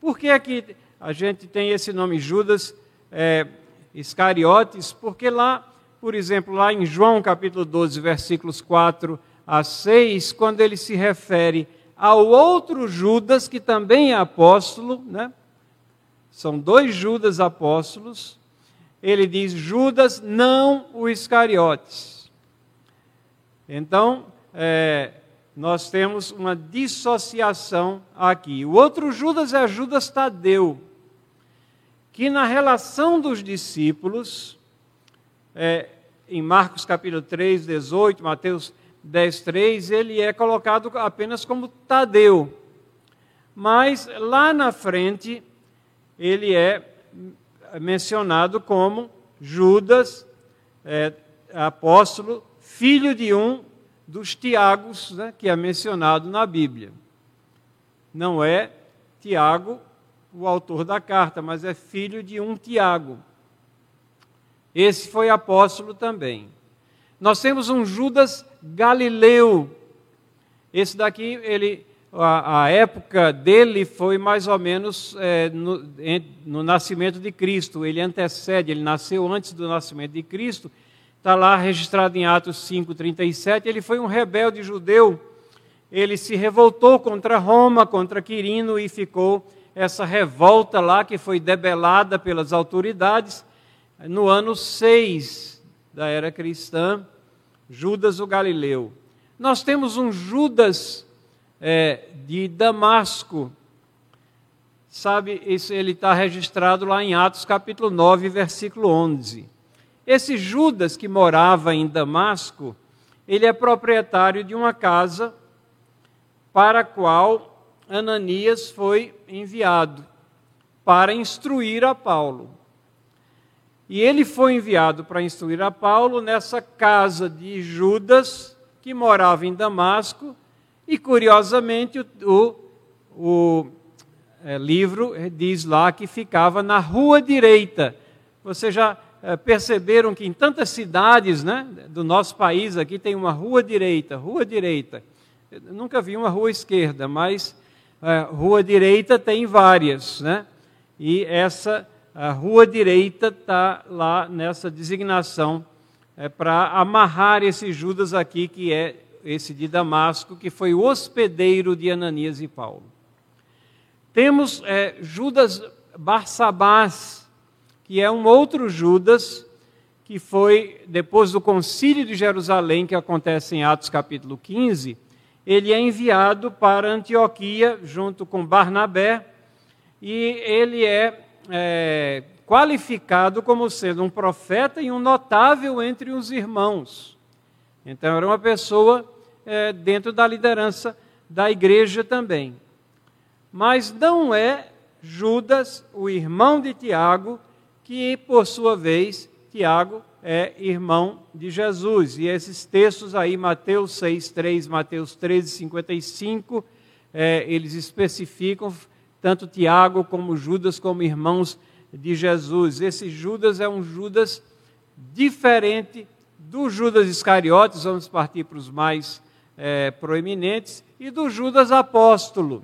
Por que aqui a gente tem esse nome Judas é, Iscariotes? Porque lá, por exemplo, lá em João capítulo 12, versículos 4 a 6, quando ele se refere ao outro Judas, que também é apóstolo, né? são dois Judas apóstolos, ele diz Judas, não o Iscariotes. Então, é, nós temos uma dissociação aqui. O outro Judas é Judas Tadeu, que na relação dos discípulos, é, em Marcos capítulo 3, 18, Mateus 10, 3, ele é colocado apenas como Tadeu. Mas lá na frente, ele é mencionado como Judas, é, apóstolo, filho de um dos Tiagos, né, que é mencionado na Bíblia. Não é Tiago o autor da carta, mas é filho de um Tiago. Esse foi apóstolo também. Nós temos um Judas Galileu. Esse daqui, ele, a, a época dele foi mais ou menos é, no, no nascimento de Cristo. Ele antecede, ele nasceu antes do nascimento de Cristo. Está lá registrado em Atos 5,37. Ele foi um rebelde judeu. Ele se revoltou contra Roma, contra Quirino e ficou essa revolta lá que foi debelada pelas autoridades no ano 6 da era cristã, Judas o Galileu. Nós temos um Judas é, de Damasco, sabe, isso, ele está registrado lá em Atos capítulo 9, versículo 11. Esse Judas que morava em Damasco, ele é proprietário de uma casa para a qual Ananias foi enviado para instruir a Paulo. E ele foi enviado para instruir a Paulo nessa casa de Judas, que morava em Damasco, e curiosamente o, o, é, livro diz lá que ficava na rua direita. Vocês já é, perceberam que em tantas cidades né, do nosso país aqui tem uma rua direita, rua direita. Eu nunca vi uma rua esquerda, mas é, rua direita tem várias, né? E essa a rua direita está lá nessa designação é, para amarrar esse Judas aqui, que é esse de Damasco, que foi o hospedeiro de Ananias e Paulo. Temos é, Judas Barsabás, que é um outro Judas, que foi, depois do concílio de Jerusalém, que acontece em Atos capítulo 15, ele é enviado para Antioquia, junto com Barnabé, e ele é é, qualificado como sendo um profeta e um notável entre os irmãos. Então, era uma pessoa é, dentro da liderança da igreja também. Mas não é Judas, o irmão de Tiago, que, por sua vez, Tiago é irmão de Jesus. E esses textos aí, Mateus 6, 3, Mateus 13, 55, é, eles especificam tanto Tiago como Judas como irmãos de Jesus. Esse Judas é um Judas diferente do Judas Iscariotes, vamos partir para os mais é, proeminentes, e do Judas apóstolo.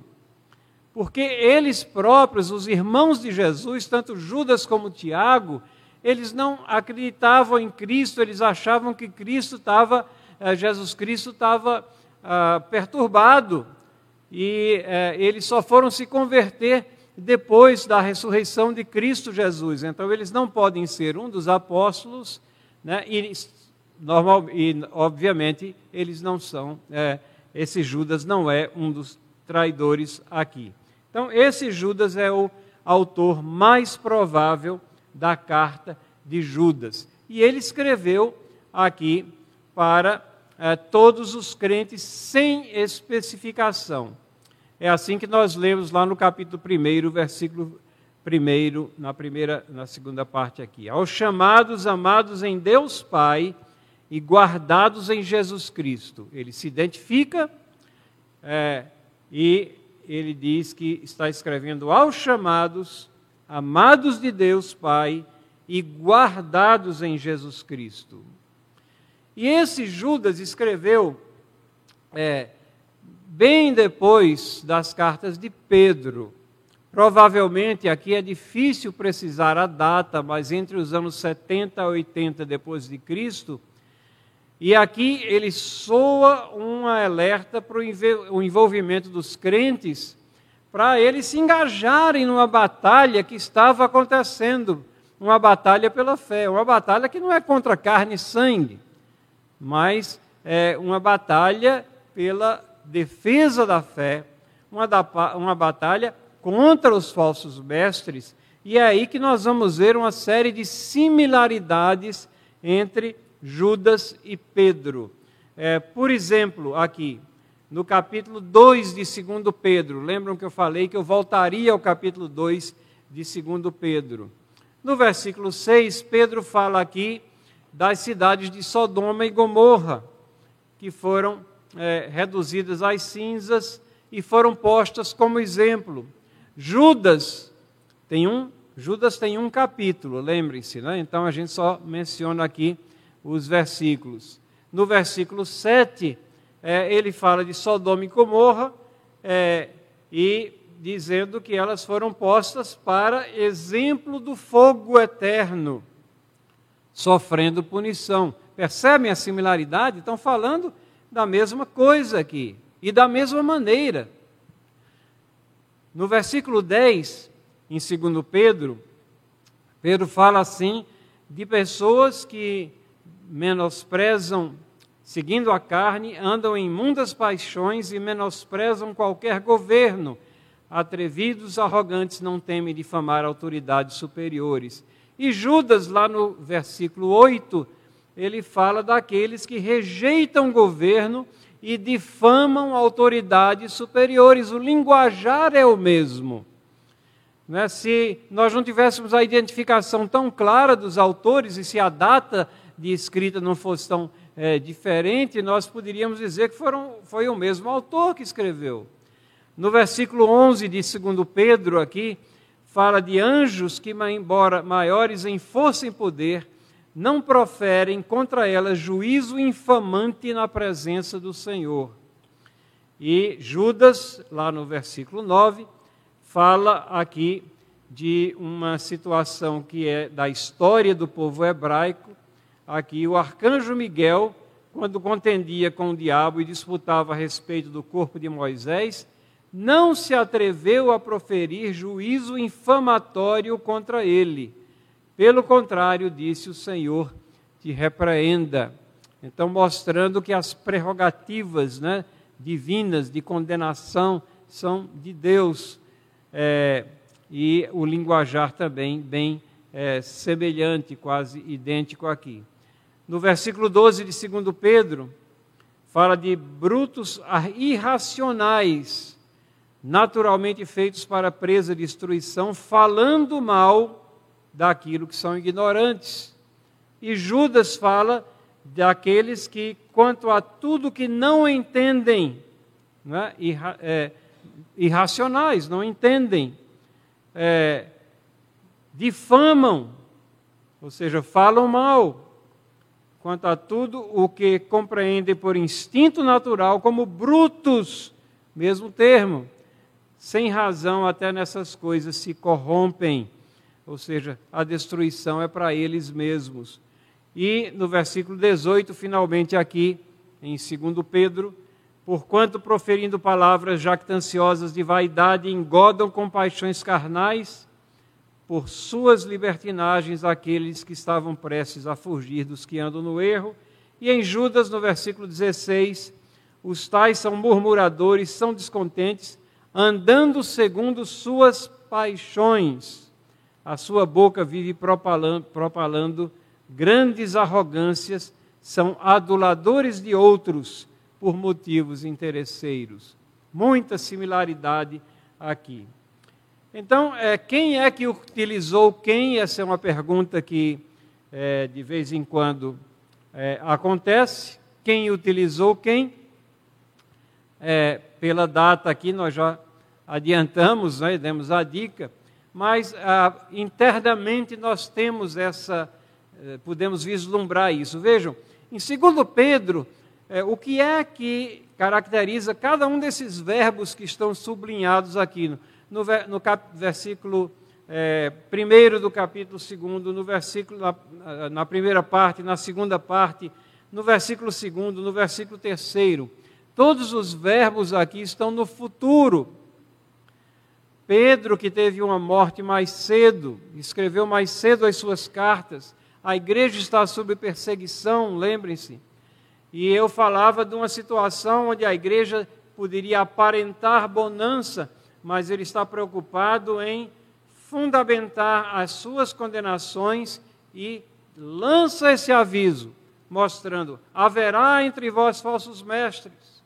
Porque eles próprios, os irmãos de Jesus, tanto Judas como Tiago, eles não acreditavam em Cristo, eles achavam que Cristo estava, é, Jesus Cristo estava ah, perturbado, e é, eles só foram se converter depois da ressurreição de Cristo Jesus. Então, eles não podem ser um dos apóstolos, né, e, normal, e obviamente eles não são, é, esse Judas não é um dos traidores aqui. Então, esse Judas é o autor mais provável da carta de Judas. E ele escreveu aqui para é, todos os crentes sem especificação. É assim que nós lemos lá no capítulo 1, versículo 1, na primeira, na segunda parte aqui. Aos chamados, amados em Deus Pai e guardados em Jesus Cristo. Ele se identifica é, e ele diz que está escrevendo aos chamados, amados de Deus Pai e guardados em Jesus Cristo. E esse Judas escreveu é, bem depois das cartas de Pedro. Provavelmente aqui é difícil precisar a data, mas entre os anos 70 e 80 depois de Cristo. E aqui ele soa um alerta para o envolvimento dos crentes, para eles se engajarem numa batalha que estava acontecendo, uma batalha pela fé, uma batalha que não é contra carne e sangue, mas é uma batalha pela defesa da fé, uma, da, uma batalha contra os falsos mestres, e é aí que nós vamos ver uma série de similaridades entre Judas e Pedro. É, por exemplo, aqui, no capítulo 2 de 2 Pedro, lembram que eu falei que eu voltaria ao capítulo 2 de 2 Pedro. No versículo 6, Pedro fala aqui das cidades de Sodoma e Gomorra, que foram é, reduzidas às cinzas e foram postas como exemplo. Judas tem um, Judas tem um capítulo, lembrem-se, né? então a gente só menciona aqui os versículos. No versículo 7, é, ele fala de Sodoma e Gomorra é, e dizendo que elas foram postas para exemplo do fogo eterno, sofrendo punição. Percebem a similaridade? Estão falando da mesma coisa aqui e da mesma maneira. No versículo 10, em 2 Pedro, Pedro fala assim de pessoas que menosprezam, seguindo a carne, andam em imundas paixões e menosprezam qualquer governo atrevidos, arrogantes, não temem difamar autoridades superiores. E Judas, lá no versículo 8, ele fala daqueles que rejeitam o governo e difamam autoridades superiores. O linguajar é o mesmo. Né? Se nós não tivéssemos a identificação tão clara dos autores e se a data de escrita não fosse tão é, diferente, nós poderíamos dizer que foram, foi o mesmo autor que escreveu. No versículo 11 de 2 Pedro, aqui, fala de anjos que, embora maiores em força e poder, não proferem contra elas juízo infamante na presença do Senhor. E Judas, lá no versículo 9, fala aqui de uma situação que é da história do povo hebraico. Aqui, o arcanjo Miguel, quando contendia com o diabo e disputava a respeito do corpo de Moisés, não se atreveu a proferir juízo infamatório contra ele. Pelo contrário, disse o Senhor, te repreenda. Então, mostrando que as prerrogativas né, divinas de condenação são de Deus. É, e o linguajar também bem é, semelhante, quase idêntico aqui. No versículo 12 de 2 Pedro, fala de brutos irracionais naturalmente feitos para presa e destruição, falando mal daquilo que são ignorantes. E Judas fala daqueles que, quanto a tudo que não entendem, né, irra, é, irracionais, não entendem, é, difamam, ou seja, falam mal, quanto a tudo o que compreendem por instinto natural como brutos, mesmo termo, sem razão até nessas coisas se corrompem, ou seja, a destruição é para eles mesmos. E no versículo 18, finalmente aqui, em 2 Pedro, porquanto proferindo palavras jactanciosas de vaidade engodam com paixões carnais, por suas libertinagens aqueles que estavam prestes a fugir dos que andam no erro. E em Judas, no versículo 16, os tais são murmuradores, são descontentes, andando segundo suas paixões. A sua boca vive propalando, propalando grandes arrogâncias, são aduladores de outros por motivos interesseiros. Muita similaridade aqui. Então, é, quem é que utilizou quem? Essa é uma pergunta que é, de vez em quando é, acontece. Quem utilizou quem? É, pela data aqui, nós já adiantamos, né, demos a dica, mas ah, internamente nós temos essa, eh, podemos vislumbrar isso. Vejam, em 2 Pedro, eh, o que é que caracteriza cada um desses verbos que estão sublinhados aqui no, no, cap, versículo é, primeiro do capítulo segundo, no versículo na, na primeira parte, na segunda parte, no versículo segundo, no versículo terceiro. Todos os verbos aqui estão no futuro. Pedro, que teve uma morte mais cedo, escreveu mais cedo as suas cartas. A igreja está sob perseguição, lembrem-se. E eu falava de uma situação onde a igreja poderia aparentar bonança, mas ele está preocupado em fundamentar as suas condenações e lança esse aviso, mostrando: haverá entre vós falsos mestres,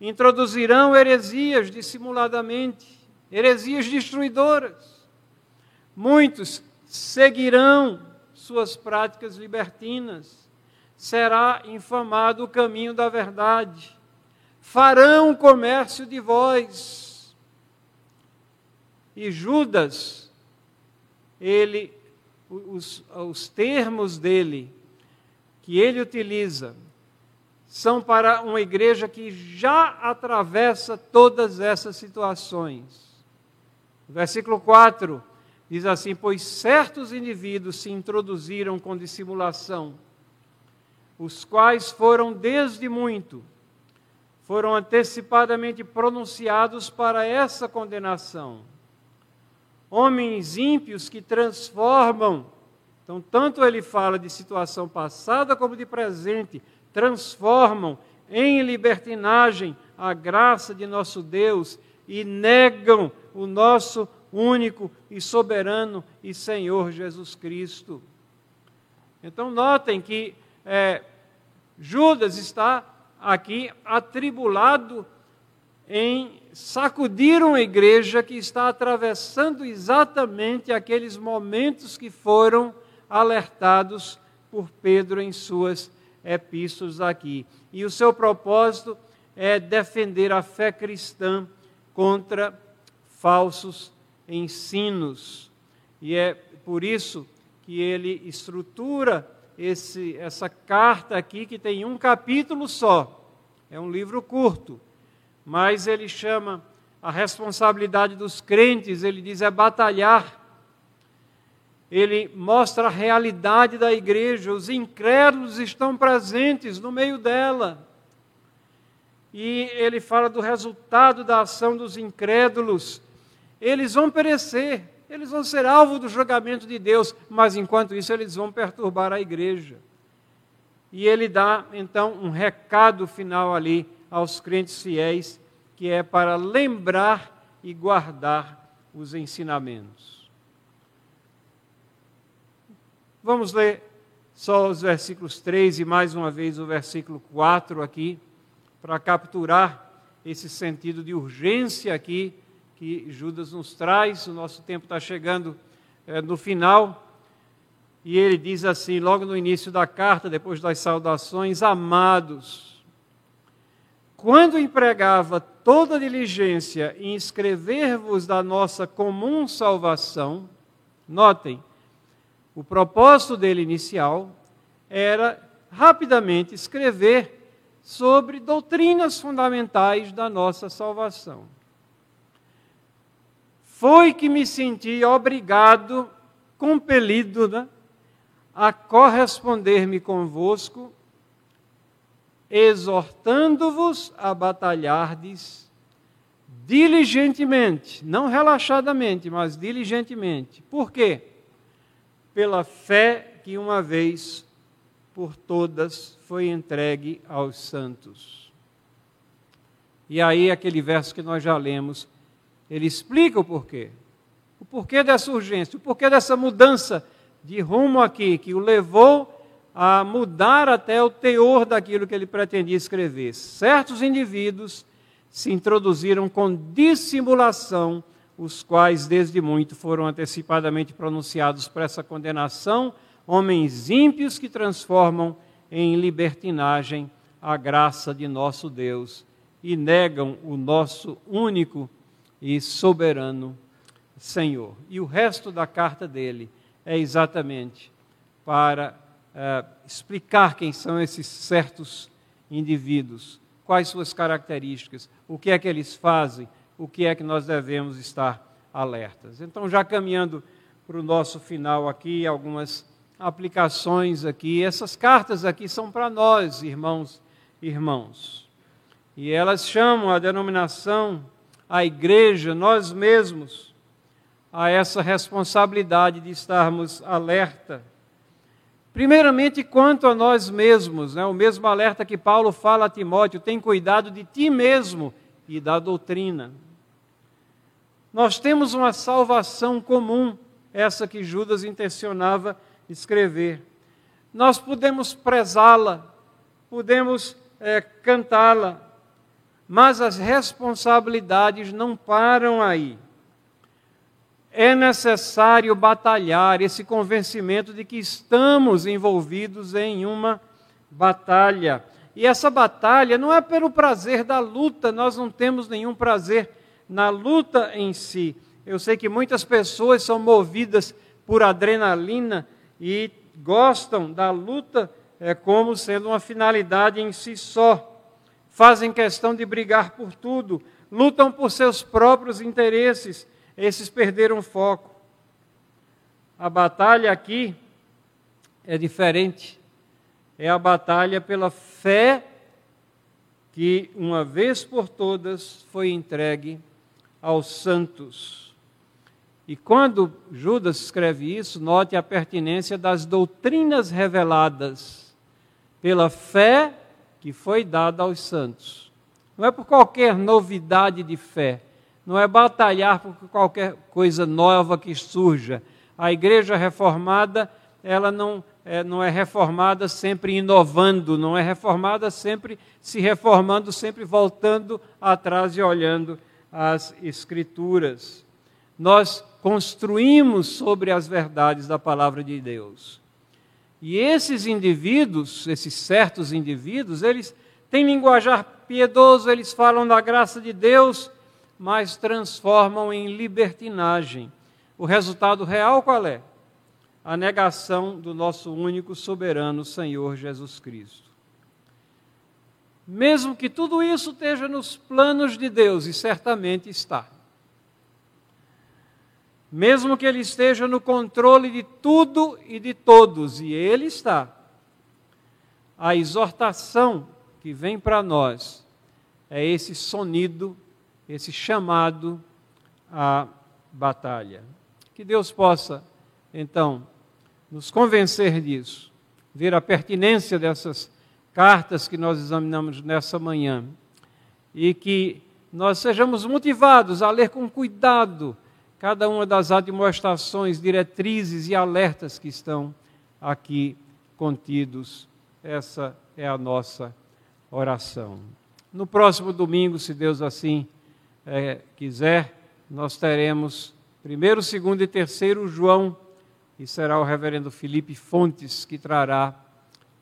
introduzirão heresias dissimuladamente, heresias destruidoras. Muitos seguirão suas práticas libertinas. Será infamado o caminho da verdade. Farão comércio de vós. E Judas, ele, os, os termos dele, que ele utiliza, são para uma igreja que já atravessa todas essas situações. Versículo 4 diz assim: Pois certos indivíduos se introduziram com dissimulação, os quais foram desde muito, foram antecipadamente pronunciados para essa condenação. Homens ímpios que transformam, então, tanto ele fala de situação passada como de presente, transformam em libertinagem a graça de nosso Deus e negam o nosso único e soberano e Senhor Jesus Cristo. Então, notem que é, Judas está aqui atribulado em sacudir uma igreja que está atravessando exatamente aqueles momentos que foram alertados por Pedro em suas epístolas aqui. E o seu propósito é defender a fé cristã contra falsos ensinos. E é por isso que ele estrutura esse, essa carta aqui, que tem um capítulo só. É um livro curto, mas ele chama a responsabilidade dos crentes, ele diz é batalhar ele mostra a realidade da igreja, os incrédulos estão presentes no meio dela. E ele fala do resultado da ação dos incrédulos. Eles vão perecer, eles vão ser alvo do julgamento de Deus, mas enquanto isso eles vão perturbar a igreja. E ele dá então um recado final ali aos crentes fiéis, que é para lembrar e guardar os ensinamentos. Vamos ler só os versículos 3 e mais uma vez o versículo 4 aqui, para capturar esse sentido de urgência aqui que Judas nos traz. O nosso tempo está chegando é, no final. E ele diz assim, logo no início da carta, depois das saudações: Amados, quando empregava toda diligência em escrever-vos da nossa comum salvação, notem, o propósito dele inicial era rapidamente escrever sobre doutrinas fundamentais da nossa salvação. Foi que me senti obrigado, compelido, né, a corresponder-me convosco, exortando-vos a batalhardes diligentemente, não relaxadamente, mas diligentemente. Por quê? pela fé que uma vez por todas foi entregue aos santos. E aí, aquele verso que nós já lemos, ele explica o porquê. O porquê dessa urgência, o porquê dessa mudança de rumo aqui, que o levou a mudar até o teor daquilo que ele pretendia escrever. Certos indivíduos se introduziram com dissimulação os quais desde muito foram antecipadamente pronunciados para essa condenação, homens ímpios que transformam em libertinagem a graça de nosso Deus e negam o nosso único e soberano Senhor. E o resto da carta dele é exatamente para uh, explicar quem são esses certos indivíduos, quais suas características, o que é que eles fazem, o que é que nós devemos estar alertas. Então, já caminhando para o nosso final aqui, algumas aplicações aqui. Essas cartas aqui são para nós, irmãos e irmãos. E elas chamam a denominação, a igreja, nós mesmos, a essa responsabilidade de estarmos alerta. Primeiramente, quanto a nós mesmos, né? o mesmo alerta que Paulo fala a Timóteo: tem cuidado de ti mesmo e da doutrina. Nós temos uma salvação comum, essa que Judas intencionava escrever. Nós podemos prezá-la, podemos é, cantá-la, mas as responsabilidades não param aí. é necessário batalhar esse convencimento de que estamos envolvidos em uma batalha. E essa batalha não é pelo prazer da luta, nós não temos nenhum prazer na luta em si. Eu sei que muitas pessoas são movidas por adrenalina e gostam da luta é, como sendo uma finalidade em si só. Fazem questão de brigar por tudo, lutam por seus próprios interesses, esses perderam foco. A batalha aqui é diferente é a batalha pela fé que, uma vez por todas, foi entregue aos santos. E quando Judas escreve isso, note a pertinência das doutrinas reveladas pela fé que foi dada aos santos. Não é por qualquer novidade de fé, não é batalhar por qualquer coisa nova que surja. A igreja reformada, ela não é, não é reformada sempre inovando, não é reformada sempre se reformando, sempre voltando atrás e olhando as Escrituras. Nós construímos sobre as verdades da palavra de Deus. E esses indivíduos, esses certos indivíduos, eles têm linguajar piedoso, eles falam da graça de Deus, mas transformam em libertinagem. O resultado real qual é? a negação do nosso único soberano Senhor Jesus Cristo. Mesmo que tudo isso esteja nos planos de Deus, e certamente está. Mesmo que Ele esteja no controle de tudo e de todos, e Ele está. A exortação que vem para nós é esse sonido, esse chamado à batalha. Que Deus possa então, nos convencer disso, ver a pertinência dessas cartas que nós examinamos nessa manhã e que nós sejamos motivados a ler com cuidado cada uma das admoestações, diretrizes e alertas que estão aqui contidos. Essa é a nossa oração. No próximo domingo, se Deus assim é, quiser, nós teremos primeiro, segundo e terceiro João e será o reverendo Felipe Fontes que trará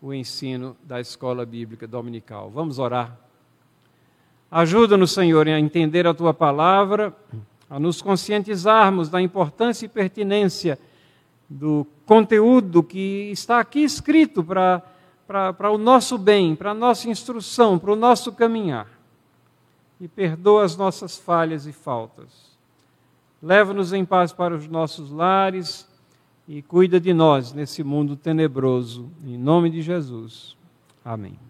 o ensino da escola bíblica dominical. Vamos orar. Ajuda-nos, Senhor, a entender a tua palavra, a nos conscientizarmos da importância e pertinência do conteúdo que está aqui escrito para, para, para o nosso bem, para a nossa instrução, para o nosso caminhar. E perdoa as nossas falhas e faltas. Leva-nos em paz para os nossos lares e cuida de nós nesse mundo tenebroso. Em nome de Jesus. Amém.